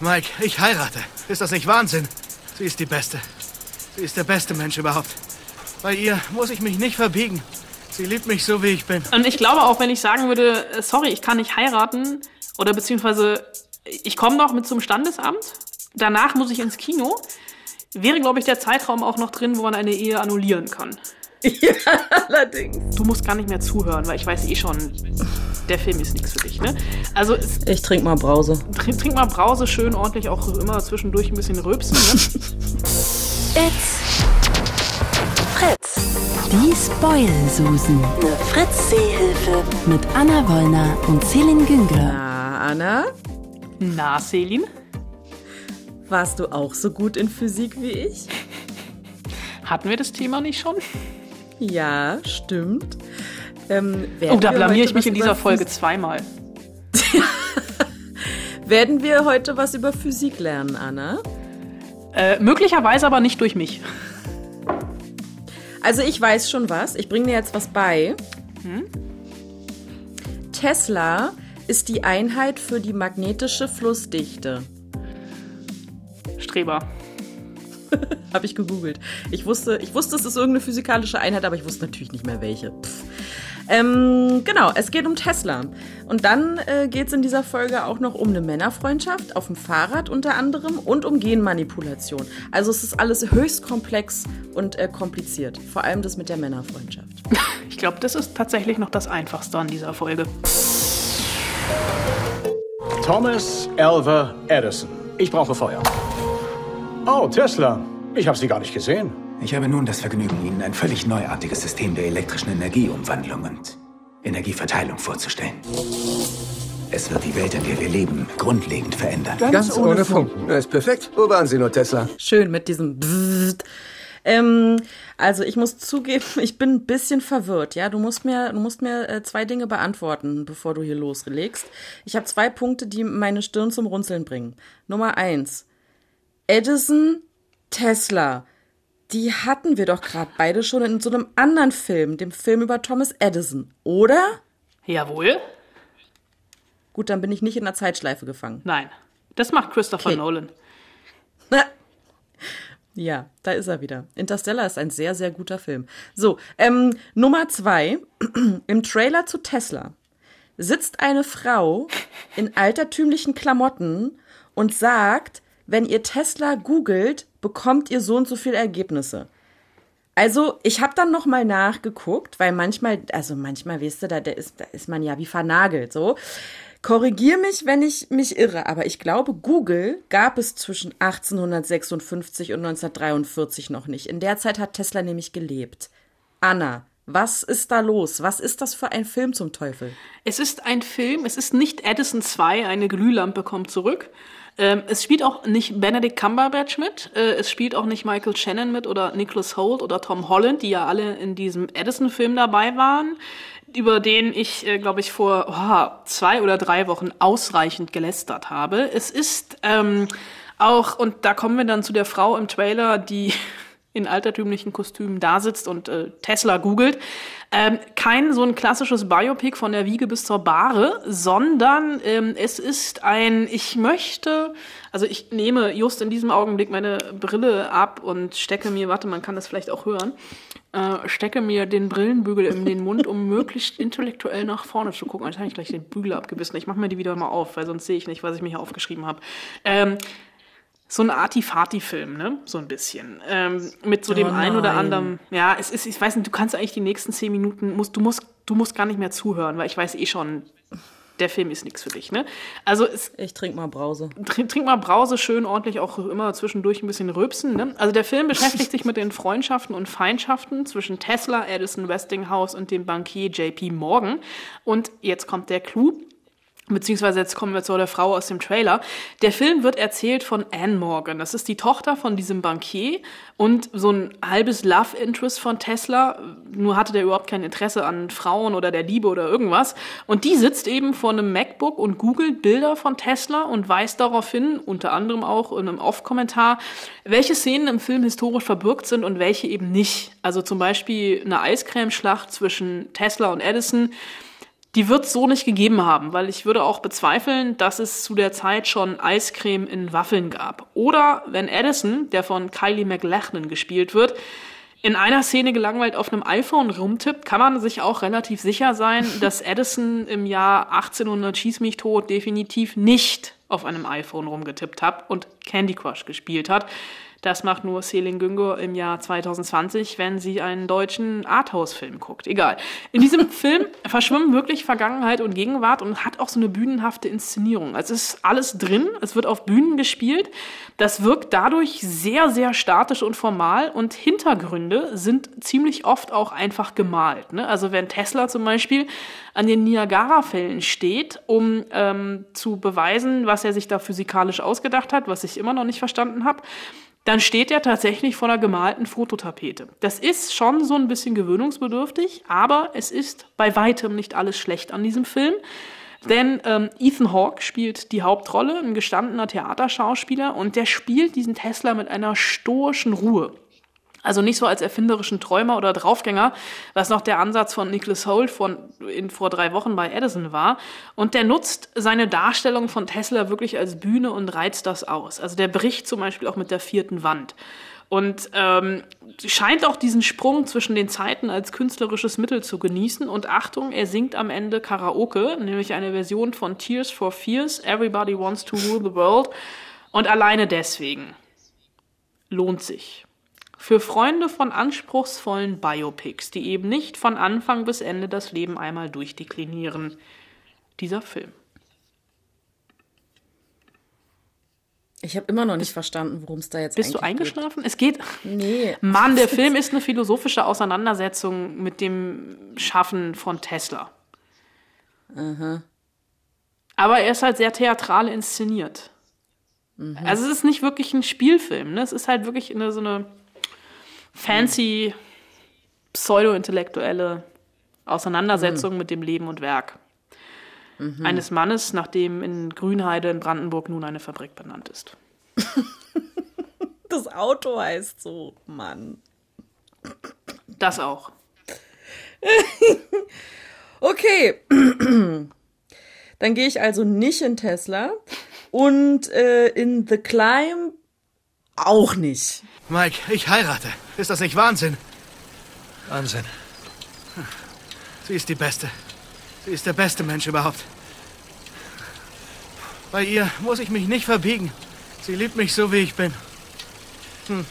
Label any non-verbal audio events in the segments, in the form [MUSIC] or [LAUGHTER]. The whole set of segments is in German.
Mike, ich heirate. Ist das nicht Wahnsinn? Sie ist die Beste. Sie ist der beste Mensch überhaupt. Bei ihr muss ich mich nicht verbiegen. Sie liebt mich so, wie ich bin. Und ich glaube auch, wenn ich sagen würde, äh, sorry, ich kann nicht heiraten, oder beziehungsweise ich komme noch mit zum Standesamt, danach muss ich ins Kino, wäre, glaube ich, der Zeitraum auch noch drin, wo man eine Ehe annullieren kann. [LAUGHS] Ja, allerdings. Du musst gar nicht mehr zuhören, weil ich weiß eh schon, der Film ist nichts für dich, ne? Also es, Ich trink mal Brause. [LAUGHS] trink, trink mal Brause schön ordentlich, auch immer zwischendurch ein bisschen rülpsen, ne? [LAUGHS] It's Fritz. Die Spoil-Susen. Eine Fritz-Seehilfe. Mit Anna Wollner und Celine Güngler. Na, Anna, Na, Selin? warst du auch so gut in Physik wie ich? Hatten wir das Thema nicht schon? Ja, stimmt. Ähm, Oh, da wir blamier heute ich mich in dieser Folge zweimal. [LAUGHS] Werden wir heute was über Physik lernen, Anna? Äh, möglicherweise aber nicht durch mich. Also ich weiß schon was. Ich bringe dir jetzt was bei. Tesla ist die Einheit für die magnetische Flussdichte. Streber. [LAUGHS] Habe ich gegoogelt. Ich wusste, ich wusste, es ist irgendeine physikalische Einheit, aber ich wusste natürlich nicht mehr welche. Pff. Ähm, genau, es geht um Tesla. Und dann äh, geht es in dieser Folge auch noch um eine Männerfreundschaft auf dem Fahrrad unter anderem und um Genmanipulation. Also es ist alles höchst komplex und äh, kompliziert. Vor allem das mit der Männerfreundschaft. [LAUGHS] Ich glaube, das ist tatsächlich noch das Einfachste an dieser Folge. Thomas Alva Edison. Ich brauche Feuer. Oh, Tesla. Ich habe Sie gar nicht gesehen. Ich habe nun das Vergnügen, Ihnen ein völlig neuartiges System der elektrischen Energieumwandlung und Energieverteilung vorzustellen. Es wird die Welt, in der wir leben, grundlegend verändern. Ganz ohne Funken. Das ist perfekt. Wo waren Sie nur, Tesla? Schön mit diesem Bzzzt. Ähm, also ich muss zugeben, [LAUGHS] ich bin ein bisschen verwirrt. Ja, du musst mir, du musst mir äh, zwei Dinge beantworten, bevor du hier loslegst. Ich habe zwei Punkte, die meine Stirn zum Runzeln bringen. Nummer eins: Edison, Tesla. Die hatten wir doch gerade beide schon in so einem anderen Film, dem Film über Thomas Edison, oder? Jawohl. Gut, dann bin ich nicht in der Zeitschleife gefangen. Nein. Das macht Christopher Okay. Nolan. [LAUGHS] Ja, da ist er wieder. Interstellar ist ein sehr, sehr guter Film. So, ähm, Nummer zwei. [CLEARS THROAT] Im Trailer zu Tesla sitzt eine Frau in altertümlichen Klamotten und sagt, wenn ihr Tesla googelt, bekommt ihr so und so viele Ergebnisse. Also, ich habe dann noch mal nachgeguckt, weil manchmal, also manchmal, weißt du, da, da, ist, da ist man ja wie vernagelt, so. Korrigier mich, wenn ich mich irre, aber ich glaube, Google gab es zwischen 1856 und 1943 noch nicht. In der Zeit hat Tesla nämlich gelebt. Anna, was ist da los? Was ist das für ein Film zum Teufel? Es ist ein Film, es ist nicht Edison 2, eine Glühlampe kommt zurück. Ähm, es spielt auch nicht Benedict Cumberbatch mit, äh, es spielt auch nicht Michael Shannon mit oder Nicholas Holt oder Tom Holland, die ja alle in diesem Edison-Film dabei waren, über den ich, äh, glaube ich, vor oh, zwei oder drei Wochen ausreichend gelästert habe. Es ist ähm, auch, und da kommen wir dann zu der Frau im Trailer, die in altertümlichen Kostümen da sitzt und äh, Tesla googelt. Ähm, kein so ein klassisches Biopic von der Wiege bis zur Bahre, sondern ähm, es ist ein, ich möchte, also ich nehme just in diesem Augenblick meine Brille ab und stecke mir, warte, man kann das vielleicht auch hören, äh, stecke mir den Brillenbügel in den Mund, um [LAUGHS] möglichst intellektuell nach vorne zu gucken. Jetzt habe ich gleich den Bügel abgebissen. Ich mache mir die wieder mal auf, weil sonst sehe ich nicht, was ich mir hier aufgeschrieben habe. Ähm, so ein Artifati-Film, ne? So ein bisschen. Ähm, mit so dem Oh einen oder nein. anderen. Ja, es ist, ich weiß nicht, du kannst eigentlich die nächsten zehn Minuten, musst, du musst, du musst gar nicht mehr zuhören, weil ich weiß eh schon, der Film ist nichts für dich, ne? Also es, Ich trinke mal Brause. [LAUGHS] trink, trink mal Brause schön ordentlich auch immer zwischendurch ein bisschen rülpsen. Ne? Also der Film beschäftigt sich mit den Freundschaften und Feindschaften zwischen Tesla, Edison Westinghouse und dem Bankier JP Morgan. Und jetzt kommt der Clou. Beziehungsweise jetzt kommen wir zu der Frau aus dem Trailer. Der Film wird erzählt von Anne Morgan. Das ist die Tochter von diesem Bankier und so ein halbes Love Interest von Tesla. Nur hatte der überhaupt kein Interesse an Frauen oder der Liebe oder irgendwas. Und die sitzt eben vor einem MacBook und googelt Bilder von Tesla und weist darauf hin, unter anderem auch in einem Off-Kommentar, welche Szenen im Film historisch verbürgt sind und welche eben nicht. Also zum Beispiel eine Eiscremeschlacht zwischen Tesla und Edison die wird es so nicht gegeben haben, weil ich würde auch bezweifeln, dass es zu der Zeit schon Eiscreme in Waffeln gab. Oder wenn Edison, der von Kylie McLachlan gespielt wird, in einer Szene gelangweilt auf einem iPhone rumtippt, kann man sich auch relativ sicher sein, [LAUGHS] dass Edison im Jahr 1800 Schieß mich tot definitiv nicht auf einem iPhone rumgetippt hat und Candy Crush gespielt hat. Das macht nur Selin Güngör im Jahr 2020, wenn sie einen deutschen Arthouse-Film guckt. Egal. In diesem [LAUGHS] Film verschwimmen wirklich Vergangenheit und Gegenwart und hat auch so eine bühnenhafte Inszenierung. Es ist alles drin, es wird auf Bühnen gespielt. Das wirkt dadurch sehr, sehr statisch und formal und Hintergründe sind ziemlich oft auch einfach gemalt. Ne? Also wenn Tesla zum Beispiel an den Niagara-Fällen steht, um ähm, zu beweisen, was er sich da physikalisch ausgedacht hat, was ich immer noch nicht verstanden habe, dann steht er tatsächlich vor einer gemalten Fototapete. Das ist schon so ein bisschen gewöhnungsbedürftig, aber es ist bei weitem nicht alles schlecht an diesem Film. Denn ähm, Ethan Hawke spielt die Hauptrolle, ein gestandener Theaterschauspieler, und der spielt diesen Tesla mit einer stoischen Ruhe. Also nicht so als erfinderischen Träumer oder Draufgänger, was noch der Ansatz von Nicholas Holt von, in, vor drei Wochen bei Edison war. Und der nutzt seine Darstellung von Tesla wirklich als Bühne und reizt das aus. Also der bricht zum Beispiel auch mit der vierten Wand. Und ähm, scheint auch diesen Sprung zwischen den Zeiten als künstlerisches Mittel zu genießen. Und Achtung, er singt am Ende Karaoke, nämlich eine Version von Tears for Fears, Everybody Wants to Rule the World. Und alleine deswegen lohnt sich für Freunde von anspruchsvollen Biopics, die eben nicht von Anfang bis Ende das Leben einmal durchdeklinieren. Dieser Film. Ich habe immer noch nicht verstanden, worum es da jetzt Bist du eingeschlafen? Geht. Es geht. Nee. Mann, der Film ist eine philosophische Auseinandersetzung mit dem Schaffen von Tesla. Aha. Aber er ist halt sehr theatral inszeniert. Mhm. Also es ist nicht wirklich ein Spielfilm, ne? Es ist halt wirklich eine, so eine fancy, pseudo-intellektuelle Auseinandersetzung mhm. mit dem Leben und Werk mhm. eines Mannes, nachdem in Grünheide in Brandenburg nun eine Fabrik benannt ist. das Auto heißt so, Mann. Das auch. [LAUGHS] okay. Dann gehe ich also nicht in Tesla und äh, in The Climb auch nicht. Mike, ich heirate. Ist das nicht Wahnsinn? Wahnsinn. Sie ist die Beste. Sie ist der beste Mensch überhaupt. Bei ihr muss ich mich nicht verbiegen. Sie liebt mich so, wie ich bin. Hm.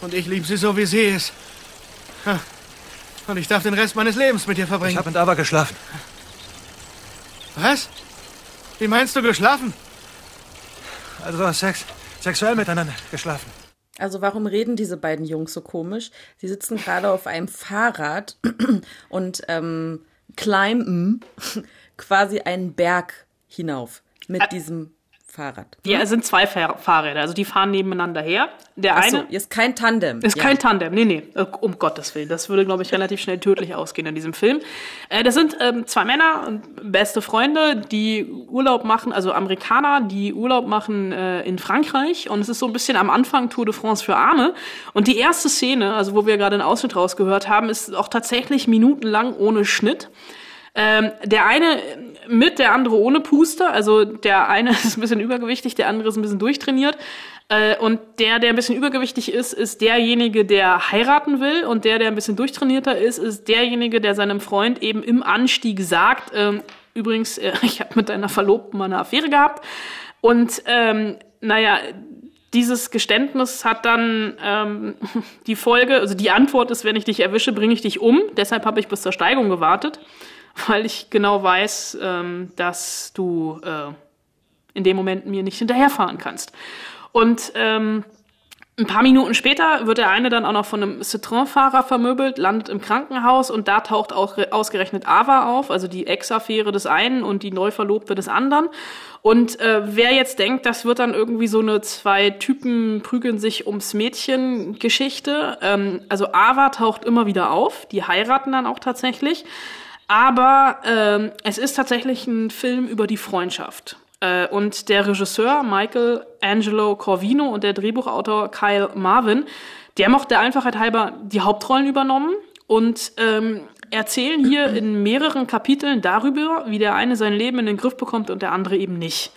Und ich liebe sie so, wie sie ist. Und ich darf den Rest meines Lebens mit ihr verbringen. Ich habe mit Ava geschlafen. Was? Wie meinst du geschlafen? Also Sex, sexuell miteinander geschlafen. Also warum reden diese beiden Jungs so komisch? Sie sitzen gerade auf einem Fahrrad [CLEARS THROAT] und ähm, climben [LAUGHS] quasi einen Berg hinauf mit diesem Fahrrad. Ja, es sind zwei Fahr Fahrräder, also die fahren nebeneinander her. Der Ach eine so, ist kein Tandem. Ist ja. kein Tandem, nee, nee, äh, um Gottes Willen. Das würde, glaube ich, relativ schnell tödlich ausgehen in diesem Film. Äh, das sind ähm, zwei Männer, beste Freunde, die Urlaub machen, also Amerikaner, die Urlaub machen äh, in Frankreich. Und es ist so ein bisschen am Anfang Tour de France für Arme. Und die erste Szene, also wo wir gerade einen Ausschnitt rausgehört haben, ist auch tatsächlich minutenlang ohne Schnitt. Ähm, der eine mit, der andere ohne Puster. Also der eine [LAUGHS] ist ein bisschen übergewichtig, der andere ist ein bisschen durchtrainiert. Äh, und der, der ein bisschen übergewichtig ist, ist derjenige, der heiraten will. Und der, der ein bisschen durchtrainierter ist, ist derjenige, der seinem Freund eben im Anstieg sagt, ähm, übrigens, äh, [LAUGHS] ich habe mit deiner Verlobten mal eine Affäre gehabt. Und ähm, naja, dieses Geständnis hat dann ähm, [LAUGHS] die Folge, also die Antwort ist, wenn ich dich erwische, bringe ich dich um. Deshalb habe ich bis zur Steigung gewartet [LAUGHS] weil ich genau weiß, ähm, dass du äh, in dem Moment mir nicht hinterherfahren kannst. Und ähm, ein paar Minuten später wird der eine dann auch noch von einem Citroën-Fahrer vermöbelt, landet im Krankenhaus und da taucht auch ausgerechnet Ava auf, also die Ex-Affäre des einen und die Neuverlobte des anderen. Und äh, wer jetzt denkt, das wird dann irgendwie so eine zwei Typen prügeln sich ums Mädchen Geschichte, ähm, also Ava taucht immer wieder auf, die heiraten dann auch tatsächlich. Aber ähm, es ist tatsächlich ein Film über die Freundschaft. Äh, und der Regisseur Michael Angelo Corvino und der Drehbuchautor Kyle Marvin, die haben auch der Einfachheit halber die Hauptrollen übernommen. Und ähm, erzählen hier in mehreren Kapiteln darüber, wie der eine sein Leben in den Griff bekommt und der andere eben nicht.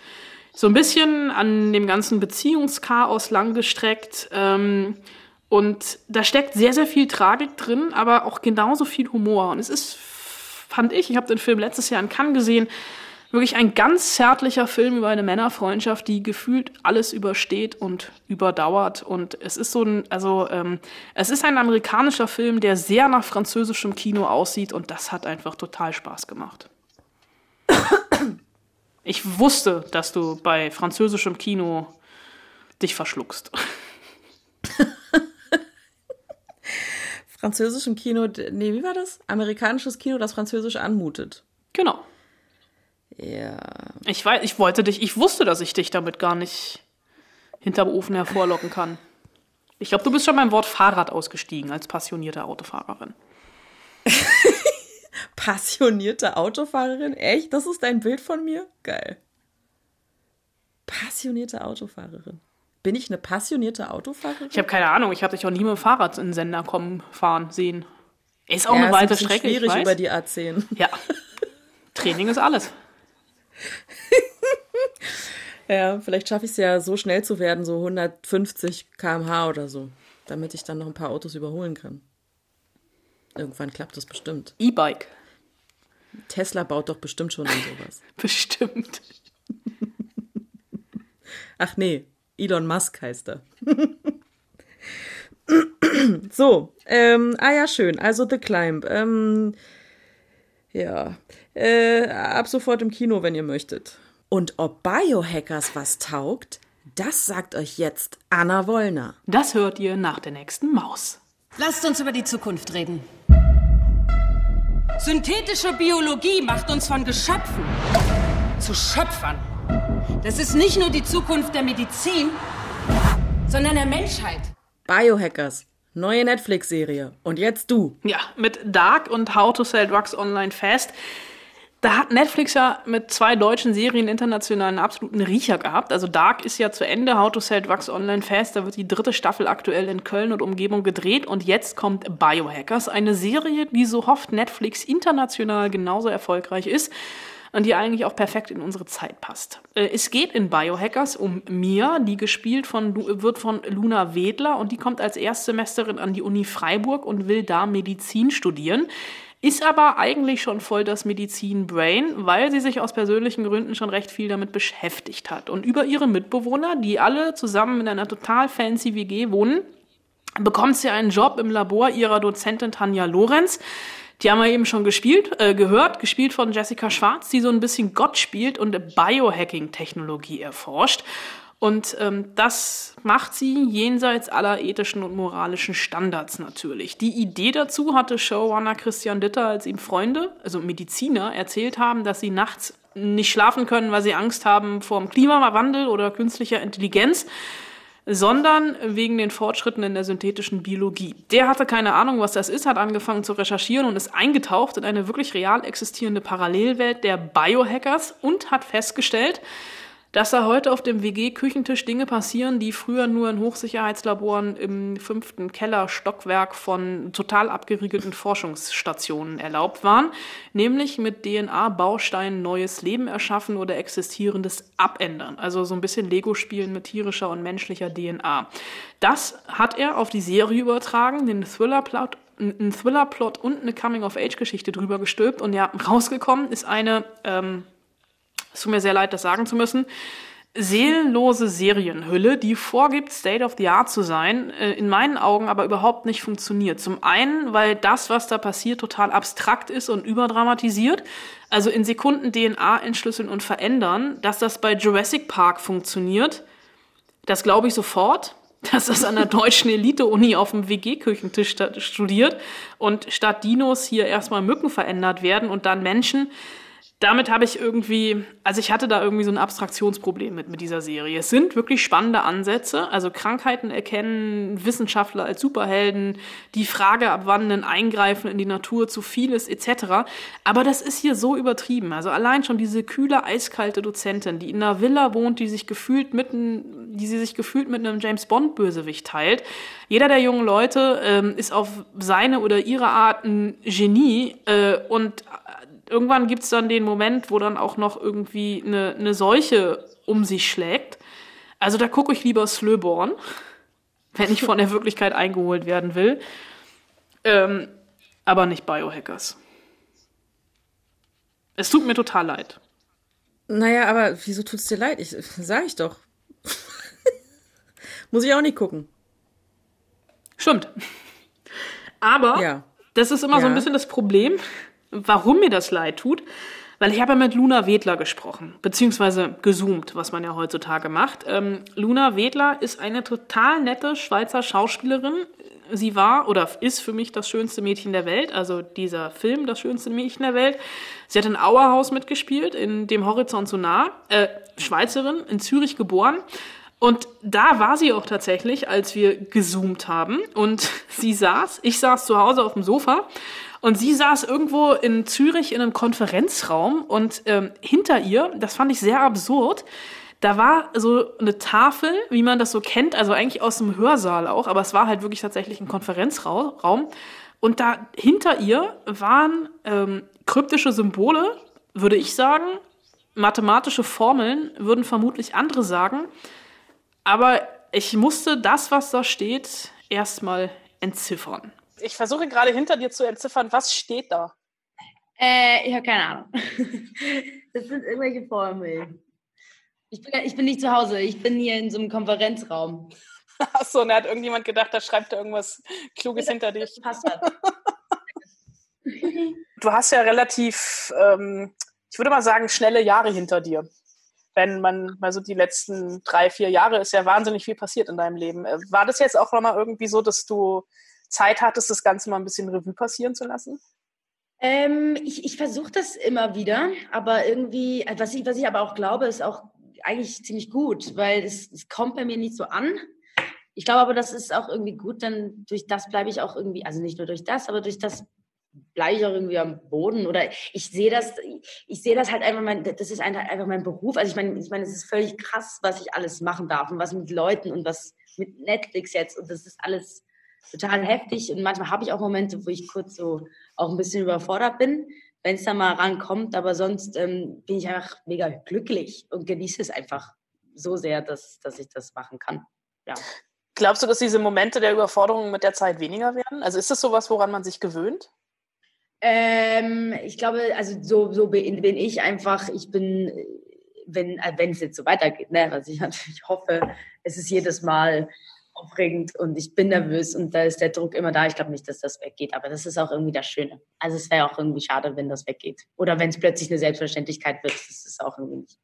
So ein bisschen an dem ganzen Beziehungschaos langgestreckt. Ähm, und da steckt sehr, sehr viel Tragik drin, aber auch genauso viel Humor. Und es ist, fand ich, ich habe den Film letztes Jahr in Cannes gesehen, wirklich ein ganz zärtlicher Film über eine Männerfreundschaft, die gefühlt alles übersteht und überdauert. Und es ist so ein, also ähm, es ist ein amerikanischer Film, der sehr nach französischem Kino aussieht und das hat einfach total Spaß gemacht. Ich wusste, dass du bei französischem Kino dich verschluckst. Französischem Kino, nee, wie war das? Amerikanisches Kino, das französisch anmutet. Genau. Ja. Ich weiß, ich wollte dich, ich wusste, dass ich dich damit gar nicht hinterm Ofen hervorlocken kann. Ich glaube, du bist schon beim Wort Fahrrad ausgestiegen als passionierte Autofahrerin. [LAUGHS] Passionierte Autofahrerin? Echt? Das ist dein Bild von mir? Geil. Passionierte Autofahrerin. Bin ich eine passionierte Autofahrerin? Ich habe keine Ahnung, ich habe dich auch nie mit dem Fahrrad in den Sender kommen, fahren sehen. Ist auch ja, eine weite ist ein Strecke. schwierig über die A10. Ja. Training ist alles. [LAUGHS] Ja, vielleicht schaffe ich es ja so schnell zu werden, so 150 km/h oder so, damit ich dann noch ein paar Autos überholen kann. Irgendwann klappt das bestimmt. E-Bike. Tesla baut doch bestimmt schon an sowas. [LAUGHS] Bestimmt. Ach nee, Elon Musk heißt er. [LAUGHS] so, ähm, ah ja, schön. Also The Climb. Ähm, ja, äh, ab sofort im Kino, wenn ihr möchtet. Und ob Biohackers was taugt, das sagt euch jetzt Anna Wollner. Das hört ihr nach der nächsten Maus. Lasst uns über die Zukunft reden. Synthetische Biologie macht uns von Geschöpfen zu Schöpfern. Das ist nicht nur die Zukunft der Medizin, sondern der Menschheit. Biohackers, neue Netflix-Serie. Und jetzt du. Ja, mit Dark und How to Sell Drugs Online Fast. Da hat Netflix ja mit zwei deutschen Serien international einen absoluten Riecher gehabt. Also Dark ist ja zu Ende, How to Sell Drugs Online Fast. Da wird die dritte Staffel aktuell in Köln und Umgebung gedreht. Und jetzt kommt Biohackers, eine Serie, die so hofft Netflix international genauso erfolgreich ist und die eigentlich auch perfekt in unsere Zeit passt. Äh, Es geht in Biohackers um Mia, die gespielt von, wird von Luna Wedler und die kommt als Erstsemesterin an die Uni Freiburg und will da Medizin studieren. Ist aber eigentlich schon voll das Medizin-Brain, weil sie sich aus persönlichen Gründen schon recht viel damit beschäftigt hat. Und über ihre Mitbewohner, die alle zusammen in einer total fancy WG wohnen, bekommt sie einen Job im Labor ihrer Dozentin Tanja Lorenz. Die haben wir eben schon gespielt, äh, gehört, gespielt von Jessica Schwarz, die so ein bisschen Gott spielt und Biohacking-Technologie erforscht. Und ähm, das macht sie jenseits aller ethischen und moralischen Standards natürlich. Die Idee dazu hatte Showrunner Christian Ditter, als ihm Freunde, also Mediziner, erzählt haben, dass sie nachts nicht schlafen können, weil sie Angst haben vor dem Klimawandel oder künstlicher Intelligenz sondern wegen den Fortschritten in der synthetischen Biologie. Der hatte keine Ahnung, was das ist, hat angefangen zu recherchieren und ist eingetaucht in eine wirklich real existierende Parallelwelt der Biohackers und hat festgestellt, dass da heute auf dem WG-Küchentisch Dinge passieren, die früher nur in Hochsicherheitslaboren im fünften Kellerstockwerk von total abgeriegelten Forschungsstationen erlaubt waren, nämlich mit DNA-Bausteinen neues Leben erschaffen oder existierendes abändern. Also so ein bisschen Lego-Spielen mit tierischer und menschlicher DNA. Das hat er auf die Serie übertragen, den Thriller-Plot einen Thriller-Plot und eine Coming-of-Age-Geschichte drüber gestülpt und ja, rausgekommen ist eine ähm, es tut mir sehr leid, das sagen zu müssen, seelenlose Serienhülle, die vorgibt, State of the Art zu sein, äh, in meinen Augen aber überhaupt nicht funktioniert. Zum einen, weil das, was da passiert, total abstrakt ist und überdramatisiert. Also in Sekunden DNA entschlüsseln und verändern. Dass das bei Jurassic Park funktioniert, das glaube ich sofort. [LAUGHS] Dass das an der deutschen Elite-Uni auf dem WG-Küchentisch studiert und statt Dinos hier erstmal Mücken verändert werden und dann Menschen damit habe ich irgendwie, also ich hatte da irgendwie so ein Abstraktionsproblem mit, mit dieser Serie. Es sind wirklich spannende Ansätze, also Krankheiten erkennen, Wissenschaftler als Superhelden, die Frage, ab wann ein Eingreifen in die Natur zu viel ist, etc. Aber das ist hier so übertrieben. Also allein schon diese kühle, eiskalte Dozentin, die in einer Villa wohnt, die sich gefühlt mitten die sie sich gefühlt mit einem James Bond-Bösewicht teilt. Jeder der jungen Leute ähm, ist auf seine oder ihre Art ein Genie äh, und irgendwann gibt's dann den Moment, wo dann auch noch irgendwie eine, eine Seuche um sich schlägt. Also da gucke ich lieber Slöborn, [LAUGHS] wenn ich von der Wirklichkeit eingeholt werden will. Ähm, aber nicht Biohackers. Es tut mir total leid. Naja, aber wieso tut's dir leid? Ich sag ich doch. [LAUGHS] Muss ich auch nicht gucken. Stimmt. Aber Ja. das ist immer so ein Ja. bisschen das Problem, warum mir das leid tut. Weil ich habe ja mit Luna Wedler gesprochen, beziehungsweise gezoomt, was man ja heutzutage macht. Ähm, Luna Wedler ist eine total nette Schweizer Schauspielerin. Sie war oder ist für mich das schönste Mädchen der Welt, also dieser Film, das schönste Mädchen der Welt. Sie hat in Auerhaus mitgespielt, in dem Horizont so nah. Äh, Schweizerin, in Zürich geboren. Und da war sie auch tatsächlich, als wir gezoomt haben. Und [LAUGHS] sie saß, ich saß zu Hause auf dem Sofa und sie saß irgendwo in Zürich in einem Konferenzraum und ähm, hinter ihr, das fand ich sehr absurd, da war so eine Tafel, wie man das so kennt, also eigentlich aus dem Hörsaal auch, aber es war halt wirklich tatsächlich ein Konferenzraum. Und da hinter ihr waren ähm, kryptische Symbole, würde ich sagen. Mathematische Formeln würden vermutlich andere sagen. Aber ich musste das, was da steht, erstmal entziffern. Ich versuche gerade hinter dir zu entziffern, was steht da? Äh, ich habe keine Ahnung. [LAUGHS] Das sind irgendwelche Formeln. Ich bin, ich bin nicht zu Hause, ich bin hier in so einem Konferenzraum. [LAUGHS] Achso, und da hat irgendjemand gedacht, da schreibt er irgendwas Kluges hinter dich. [LAUGHS] Du hast ja relativ, ähm, ich würde mal sagen, schnelle Jahre hinter dir. Wenn man mal so die letzten drei, vier Jahre ist ja wahnsinnig viel passiert in deinem Leben. Äh, War das jetzt auch nochmal irgendwie so, dass du Zeit hattest, das Ganze mal ein bisschen Revue passieren zu lassen? Ähm, ich ich versuche das immer wieder, aber irgendwie, was ich, was ich aber auch glaube, ist auch eigentlich ziemlich gut, weil es, es kommt bei mir nicht so an. Ich glaube aber, das ist auch irgendwie gut, dann durch das bleibe ich auch irgendwie, also nicht nur durch das, aber durch das bleibe ich auch irgendwie am Boden oder ich sehe das, ich sehe das halt einfach, mein, das ist einfach mein Beruf. Also ich meine, ich meine, es ist völlig krass, was ich alles machen darf und was mit Leuten und was mit Netflix jetzt und das ist alles total heftig und manchmal habe ich auch Momente, wo ich kurz so auch ein bisschen überfordert bin, wenn es da mal rankommt, aber sonst ähm, bin ich einfach mega glücklich und genieße es einfach so sehr, dass, dass ich das machen kann. Ja. Glaubst du, dass diese Momente der Überforderung mit der Zeit weniger werden? Also ist das sowas, woran man sich gewöhnt? Ähm, ich glaube, also so, so bin, bin ich einfach, ich bin, wenn äh, wenn es jetzt so weitergeht, ne, was ich natürlich hoffe, es ist jedes Mal aufregend und ich bin nervös und da ist der Druck immer da. Ich glaube nicht, dass das weggeht, aber das ist auch irgendwie das Schöne. Also es wäre auch irgendwie schade, wenn das weggeht. Oder wenn es plötzlich eine Selbstverständlichkeit wird, das ist auch irgendwie nicht.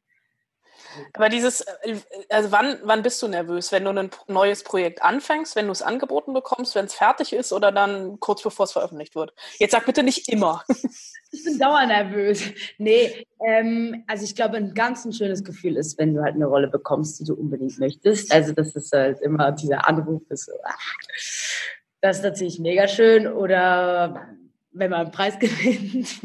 Aber dieses, äh, also wann, wann bist du nervös? Wenn du ein neues Projekt anfängst, wenn du es angeboten bekommst, wenn es fertig ist oder dann kurz bevor es veröffentlicht wird? Jetzt sag bitte nicht immer. Bin dauernervös. Nee, ähm, also ich glaube, ein ganz ein schönes Gefühl ist, wenn du halt eine Rolle bekommst, die du unbedingt möchtest. Also das ist halt immer dieser Anruf, ist ah, das ist natürlich mega schön. Oder wenn man einen Preis [LAUGHS] gewinnt.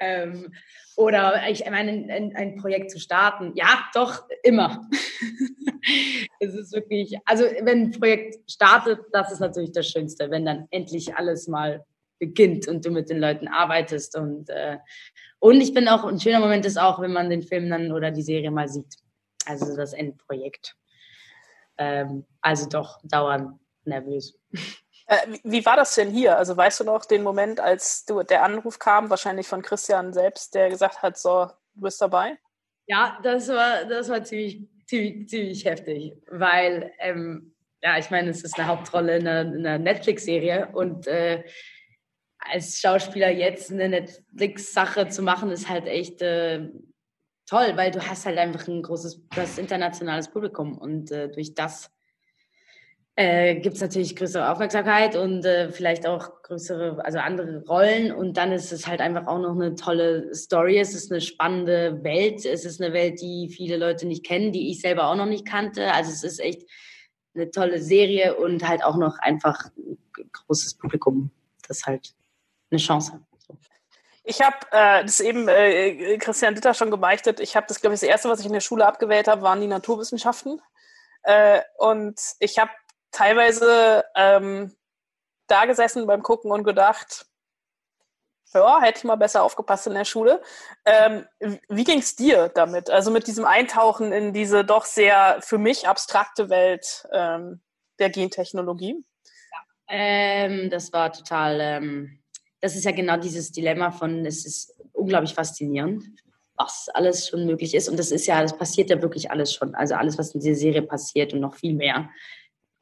ähm, oder ich meine, ein, ein Projekt zu starten. Ja, doch, immer. [LAUGHS] es ist wirklich, also wenn ein Projekt startet, das ist natürlich das Schönste, wenn dann endlich alles mal beginnt und du mit den Leuten arbeitest. Und, äh, und ich bin auch, ein schöner Moment ist auch, wenn man den Film dann oder die Serie mal sieht. Also das Endprojekt. Ähm, also doch dauernd nervös. Äh, wie- war das denn hier? Also weißt du noch den Moment, als du, der Anruf kam, wahrscheinlich von Christian selbst, der gesagt hat, so, du bist dabei? Ja, das war, das war ziemlich, ziemlich, ziemlich heftig, weil, ähm, ja, ich meine, es ist eine Hauptrolle in einer, in einer Netflix-Serie und äh, als Schauspieler jetzt eine Netflix-Sache zu machen, ist halt echt äh, toll, weil du hast halt einfach ein großes, du hast internationales Publikum und äh, durch das äh, gibt es natürlich größere Aufmerksamkeit und äh, vielleicht auch größere, also andere Rollen. Und dann ist es halt einfach auch noch eine tolle Story. Es ist eine spannende Welt. Es ist eine Welt, die viele Leute nicht kennen, die ich selber auch noch nicht kannte. Also es ist echt eine tolle Serie und halt auch noch einfach ein großes Publikum. Das halt eine Chance. Ich habe äh, das eben äh, Christian Ditter schon gebeichtet. Ich habe das, glaube ich, das erste, was ich in der Schule abgewählt habe, waren die Naturwissenschaften. Äh, und ich habe teilweise ähm, da gesessen beim Gucken und gedacht, ja, hätte ich mal besser aufgepasst in der Schule. Ähm, wie ging es dir damit? Also mit diesem Eintauchen in diese doch sehr für mich abstrakte Welt ähm, der Gentechnologie? Ähm, das war total, ähm, das ist ja genau dieses Dilemma von, es ist unglaublich faszinierend, was alles schon möglich ist. Und das ist ja, das passiert ja wirklich alles schon. Also alles, was in dieser Serie passiert und noch viel mehr,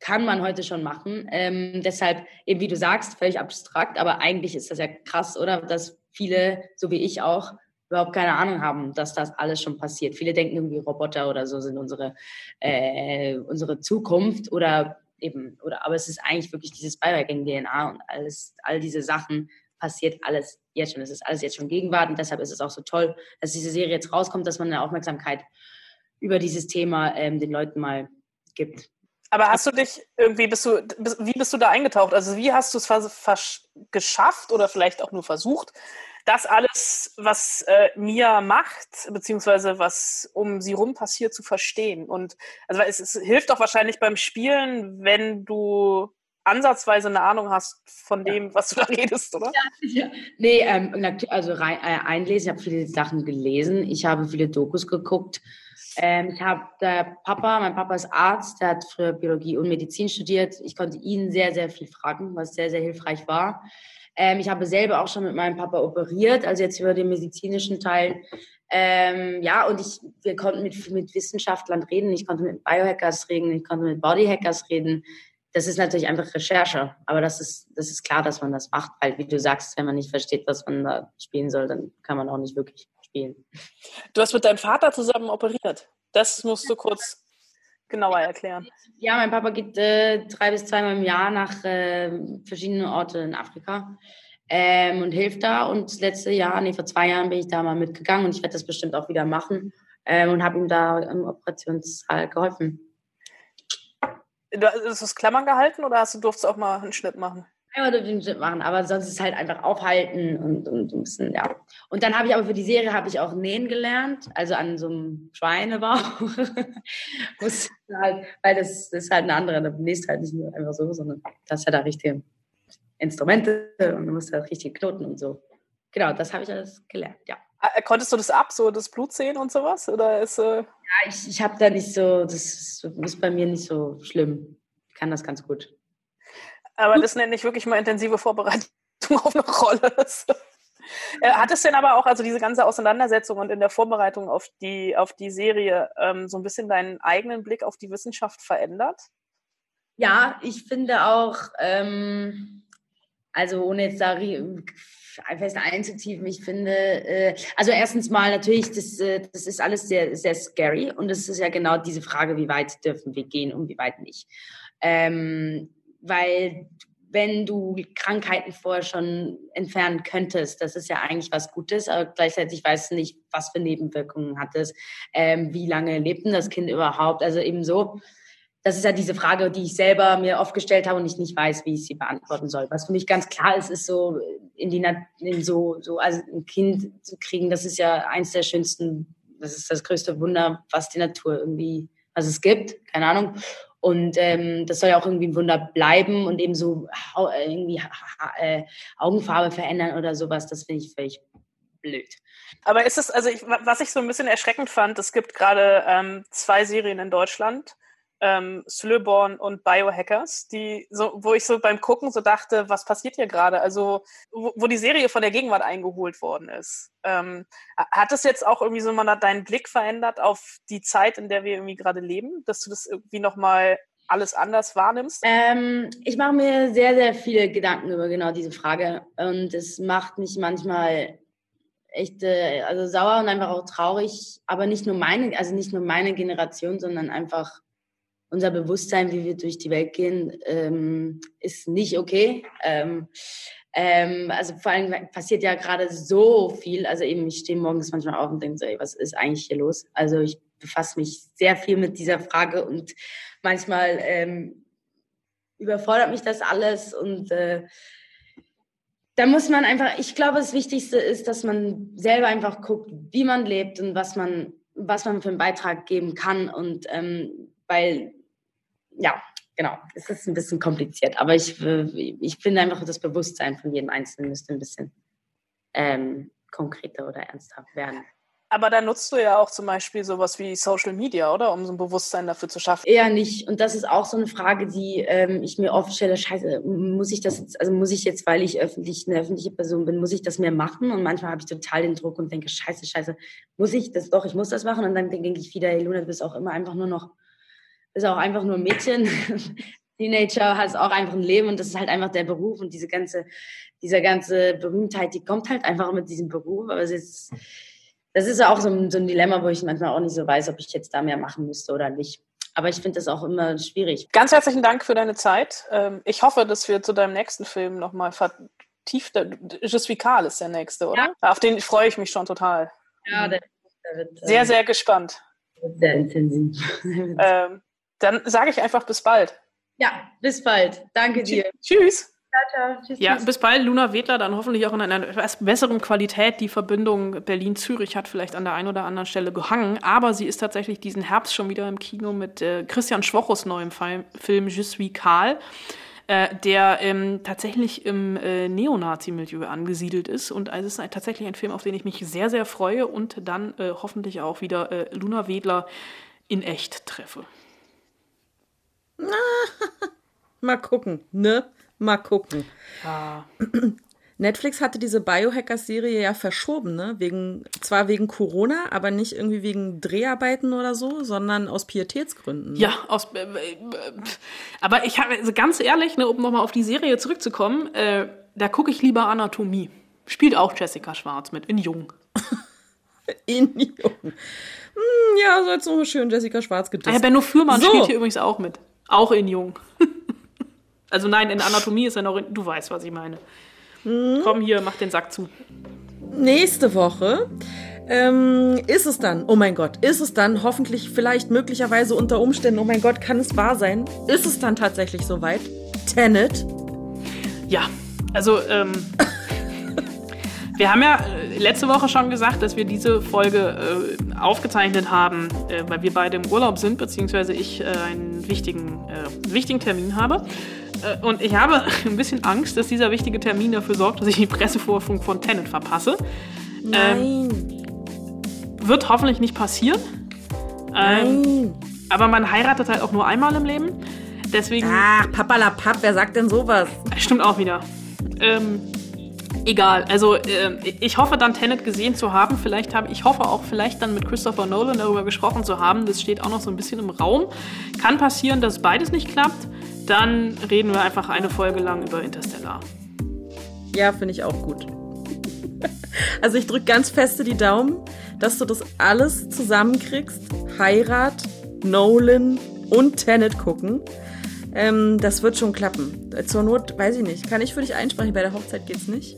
kann man heute schon machen. Ähm, deshalb, eben wie du sagst, völlig abstrakt, aber eigentlich ist das ja krass, oder? Dass viele, so wie ich auch, überhaupt keine Ahnung haben, dass das alles schon passiert. Viele denken irgendwie Roboter oder so sind unsere, äh, unsere Zukunft oder eben, oder aber es ist eigentlich wirklich dieses Biohacking-DNA und alles, all diese Sachen passiert alles jetzt schon. Es ist alles jetzt schon Gegenwart und deshalb ist es auch so toll, dass diese Serie jetzt rauskommt, dass man eine Aufmerksamkeit über dieses Thema ähm, den Leuten mal gibt. Aber hast du dich irgendwie, bist du, wie bist du da eingetaucht? Also wie hast du es geschafft oder vielleicht auch nur versucht, das alles, was äh, Mia macht, beziehungsweise was um sie rum passiert, zu verstehen? Und also es, es hilft doch wahrscheinlich beim Spielen, wenn du ansatzweise eine Ahnung hast von dem, ja. was du da redest, oder? Ja, ja. Nee, ähm, also rein, äh, einlesen, ich habe viele Sachen gelesen, ich habe viele Dokus geguckt, ähm, ich habe der Papa, mein Papa ist Arzt, der hat früher Biologie und Medizin studiert. Ich konnte ihn sehr, sehr viel fragen, was sehr, sehr hilfreich war. Ähm, ich habe selber auch schon mit meinem Papa operiert, also jetzt über den medizinischen Teil. Ähm, ja, und ich, wir konnten mit, mit Wissenschaftlern reden, ich konnte mit Biohackers reden, ich konnte mit Bodyhackers reden. Das ist natürlich einfach Recherche, aber das ist, das ist klar, dass man das macht, weil, wie du sagst, wenn man nicht versteht, was man da spielen soll, dann kann man auch nicht wirklich spielen. Du hast mit deinem Vater zusammen operiert. Das musst du kurz genauer erklären. Ja, mein Papa geht äh, drei bis zweimal im Jahr nach äh, verschiedenen Orten in Afrika ähm, und hilft da. Und das letzte Jahr, nee, vor zwei Jahren bin ich da mal mitgegangen und ich werde das bestimmt auch wieder machen ähm, und habe ihm da im Operationssaal geholfen. Du hast das Klammern gehalten oder hast du durftest auch mal einen Schnitt machen? einmal durch den Schnitt machen, aber sonst ist halt einfach aufhalten und, und ein bisschen, ja. Und dann habe ich aber für die Serie habe ich auch nähen gelernt, also an so einem Schweinebauch. [LAUGHS] halt, weil das, das, ist halt eine andere, da nähst halt nicht nur einfach so, sondern das ist ja da richtige Instrumente und du musst halt richtig knoten und so. Genau, das habe ich alles gelernt, ja. Ah, konntest du das ab, so das Blut sehen und sowas? Oder ist, äh Ja, ich, ich habe da nicht so, das ist bei mir nicht so schlimm. Ich kann das ganz gut. Aber das nenne ich wirklich mal intensive Vorbereitung [LAUGHS] auf eine Rolle. Äh, hat es denn aber auch, also diese ganze Auseinandersetzung und in der Vorbereitung auf die, auf die Serie, ähm, so ein bisschen deinen eigenen Blick auf die Wissenschaft verändert? Ja, ich finde auch, ähm, also ohne jetzt da fest einzutiefen, ich finde, äh, also erstens mal natürlich, das, äh, das ist alles sehr, sehr scary und es ist ja genau diese Frage, wie weit dürfen wir gehen und wie weit nicht. Ähm, weil wenn du Krankheiten vorher schon entfernen könntest, das ist ja eigentlich was Gutes, aber gleichzeitig weißt du nicht, was für Nebenwirkungen hat es, ähm, wie lange lebt denn das Kind überhaupt, also eben so. Das ist ja diese Frage, die ich selber mir oft gestellt habe und ich nicht weiß, wie ich sie beantworten soll. Was für mich ganz klar ist, ist so in die in so so also ein Kind zu kriegen, das ist ja eins der schönsten, das ist das größte Wunder, was die Natur irgendwie, was es gibt, keine Ahnung. Und ähm, das soll ja auch irgendwie ein Wunder bleiben und eben so irgendwie äh, Augenfarbe verändern oder sowas, das finde ich völlig blöd. Aber ist es, also ich, was ich so ein bisschen erschreckend fand, es gibt gerade ähm, zwei Serien in Deutschland, ähm, Slöborn und Biohackers, die so, wo ich so beim Gucken so dachte, was passiert hier gerade? Also, wo, wo, die Serie von der Gegenwart eingeholt worden ist. Ähm, hat es jetzt auch irgendwie so mal deinen Blick verändert auf die Zeit, in der wir irgendwie gerade leben, dass du das irgendwie nochmal alles anders wahrnimmst? Ähm, ich mache mir sehr, sehr viele Gedanken über genau diese Frage und es macht mich manchmal echt äh, also sauer und einfach auch traurig, aber nicht nur meine, also nicht nur meine Generation, sondern einfach unser Bewusstsein, wie wir durch die Welt gehen, ähm, ist nicht okay. Ähm, ähm, also vor allem passiert ja gerade so viel. Also eben, ich stehe morgens manchmal auf und denke so, ey, was ist eigentlich hier los? Also ich befasse mich sehr viel mit dieser Frage und manchmal ähm, überfordert mich das alles und äh, da muss man einfach, ich glaube, das Wichtigste ist, dass man selber einfach guckt, wie man lebt und was man, was man für einen Beitrag geben kann und ähm, weil ja, genau. Es ist ein bisschen kompliziert, aber ich, ich finde einfach, das Bewusstsein von jedem Einzelnen müsste ein bisschen ähm, konkreter oder ernsthaft werden. Aber da nutzt du ja auch zum Beispiel sowas wie Social Media, oder? Um so ein Bewusstsein dafür zu schaffen. Eher nicht. Und das ist auch so eine Frage, die ähm, ich mir oft stelle. Scheiße, muss ich das jetzt, also muss ich jetzt, weil ich öffentlich, eine öffentliche Person bin, muss ich das mehr machen? Und manchmal habe ich total den Druck und denke, scheiße, scheiße, muss ich das doch, ich muss das machen. Und dann denke ich wieder, hey Luna, du bist auch immer einfach nur noch, bist auch einfach nur ein Mädchen. [LAUGHS] Teenager hast auch einfach ein Leben und das ist halt einfach der Beruf und diese ganze, diese ganze Berühmtheit, die kommt halt einfach mit diesem Beruf. Aber es ist, das ist ja auch so ein, so ein Dilemma, wo ich manchmal auch nicht so weiß, ob ich jetzt da mehr machen müsste oder nicht. Aber ich finde das auch immer schwierig. Ganz herzlichen Dank für deine Zeit. Ähm, ich hoffe, dass wir zu deinem nächsten Film nochmal vertieft. Je suis Karl ist der nächste, oder? Ja. Auf den freue ich mich schon total. Ja, der, der wird. Sehr, ähm, sehr gespannt. Sehr intensiv. [LAUGHS] ähm, dann sage ich einfach bis bald. Ja, bis bald. Danke dir. Tschüss. Tschüss, ja, tschüss. bis bald. Luna Wedler dann hoffentlich auch in einer etwas besseren Qualität. Die Verbindung Berlin-Zürich hat vielleicht an der einen oder anderen Stelle gehangen, aber sie ist tatsächlich diesen Herbst schon wieder im Kino mit äh, Christian Schwochus neuem Film Je suis Karl. Äh, der ähm, tatsächlich im äh, Neonazi-Milieu angesiedelt ist. Und also es ist ein, tatsächlich ein Film, auf den ich mich sehr, sehr freue und dann äh, hoffentlich auch wieder äh, Luna Wedler in echt treffe. [LAUGHS] Mal gucken, ne? Mal gucken. Ja. Netflix hatte diese Biohacker-Serie ja verschoben, ne? Wegen, zwar wegen Corona, aber nicht irgendwie wegen Dreharbeiten oder so, sondern aus Pietätsgründen. Ja, aus. Äh, äh, aber ich habe, also ganz ehrlich, ne, um nochmal auf die Serie zurückzukommen, äh, da gucke ich lieber Anatomie. Spielt auch Jessica Schwarz mit, in Jung. [LAUGHS] in Jung. Hm, ja, so jetzt noch schön Jessica Schwarz gedisst. Ah, ja, Benno Fürmann so. spielt hier übrigens auch mit. Auch in Jung. [LAUGHS] Also nein, in Anatomie ist er noch in, Du weißt, was ich meine. Hm. Komm hier, mach den Sack zu. Nächste Woche ähm, ist es dann, oh mein Gott, ist es dann hoffentlich, vielleicht, möglicherweise unter Umständen, oh mein Gott, kann es wahr sein? Ist es dann tatsächlich soweit? Tenet? Ja, also ähm, [LAUGHS] wir haben ja äh, letzte Woche schon gesagt, dass wir diese Folge äh, aufgezeichnet haben, äh, weil wir beide im Urlaub sind, beziehungsweise ich äh, einen wichtigen, äh, wichtigen Termin habe. Äh, und ich habe [LAUGHS] ein bisschen Angst, dass dieser wichtige Termin dafür sorgt, dass ich die Pressevorfunk von Tenet verpasse. Nein. Ähm, wird hoffentlich nicht passieren. Ähm, Nein. Aber man heiratet halt auch nur einmal im Leben. Deswegen. Ach, papalapap, wer sagt denn sowas? Stimmt auch wieder. Ähm, egal. Also äh, ich hoffe dann Tenet gesehen zu haben. Vielleicht habe ich hoffe auch vielleicht dann mit Christopher Nolan darüber gesprochen zu haben. Das steht auch noch so ein bisschen im Raum. Kann passieren, dass beides nicht klappt. Dann reden wir einfach eine Folge lang über Interstellar. Ja, finde ich auch gut. [LAUGHS] Also ich drücke ganz feste die Daumen, dass du das alles zusammenkriegst. Heirat, Nolan und Tenet gucken. Ähm, das wird schon klappen. Zur Not, weiß ich nicht. Kann ich für dich einsprechen? Bei der Hochzeit geht's nicht?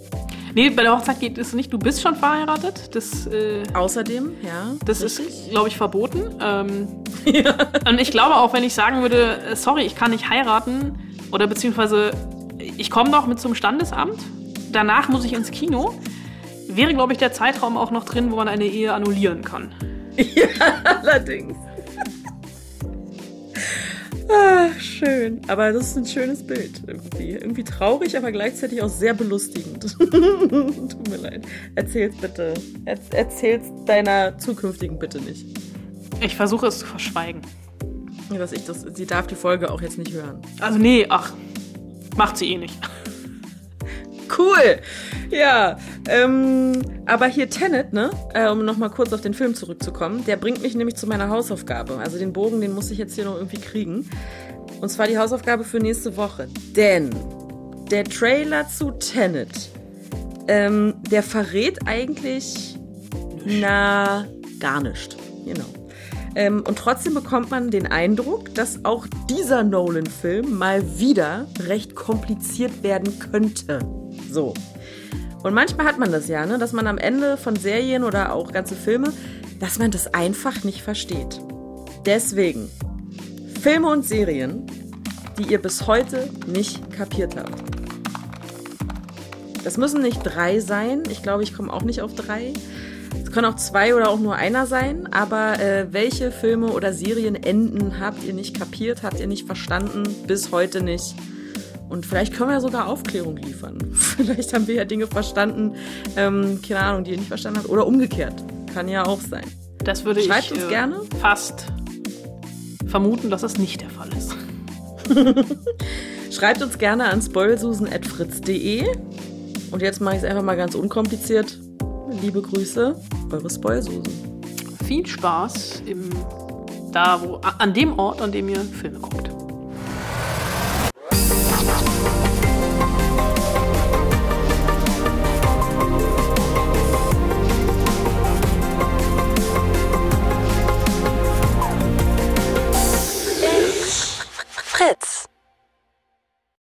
Nee, bei der Hochzeit geht es nicht. Du bist schon verheiratet. Das, äh, Außerdem, ja. Das richtig. ist, glaube ich, verboten. Ähm, [LAUGHS] ja. Und ich glaube auch, wenn ich sagen würde, äh, sorry, ich kann nicht heiraten oder beziehungsweise ich komme noch mit zum Standesamt, danach muss ich ins Kino, wäre, glaube ich, der Zeitraum auch noch drin, wo man eine Ehe annullieren kann. [LAUGHS] Ja, allerdings. Ah, schön. Aber das ist ein schönes Bild irgendwie. Irgendwie traurig, aber gleichzeitig auch sehr belustigend. [LAUGHS] Tut mir leid. Erzähl's bitte. Er erzähl's deiner zukünftigen bitte nicht. Ich versuche es zu verschweigen. Dass ich das, sie darf die Folge auch jetzt nicht hören. Also nee, ach, macht sie eh nicht. Cool. Ja, ähm, aber hier Tenet, ne, äh, um nochmal kurz auf den Film zurückzukommen, der bringt mich nämlich zu meiner Hausaufgabe. Also den Bogen, den muss ich jetzt hier noch irgendwie kriegen. Und zwar die Hausaufgabe für nächste Woche. Denn der Trailer zu Tenet, ähm, der verrät eigentlich, na, gar nichts. Genau. Ähm, und trotzdem bekommt man den Eindruck, dass auch dieser Nolan-Film mal wieder recht kompliziert werden könnte. So. Und manchmal hat man das ja, ne? dass man am Ende von Serien oder auch ganze Filme, dass man das einfach nicht versteht. Deswegen, Filme und Serien, die ihr bis heute nicht kapiert habt. Das müssen nicht drei sein. Ich glaube, ich komme auch nicht auf drei. können auch zwei oder auch nur einer sein, aber äh, welche Filme oder Serienenden habt ihr nicht kapiert, habt ihr nicht verstanden, bis heute nicht? Und vielleicht können wir sogar Aufklärung liefern. [LAUGHS] Vielleicht haben wir ja Dinge verstanden, ähm, keine Ahnung, die ihr nicht verstanden habt. Oder umgekehrt. Kann ja auch sein. Das würde Schreibt ich uns äh, gerne. fast vermuten, dass das nicht der Fall ist. [LAUGHS] Schreibt uns gerne an spoilsusen.fritz.de. Und jetzt mache ich es einfach mal ganz unkompliziert. Liebe Grüße, eure Spoilsusen. Viel Spaß im, da, wo, an dem Ort, an dem ihr Filme guckt.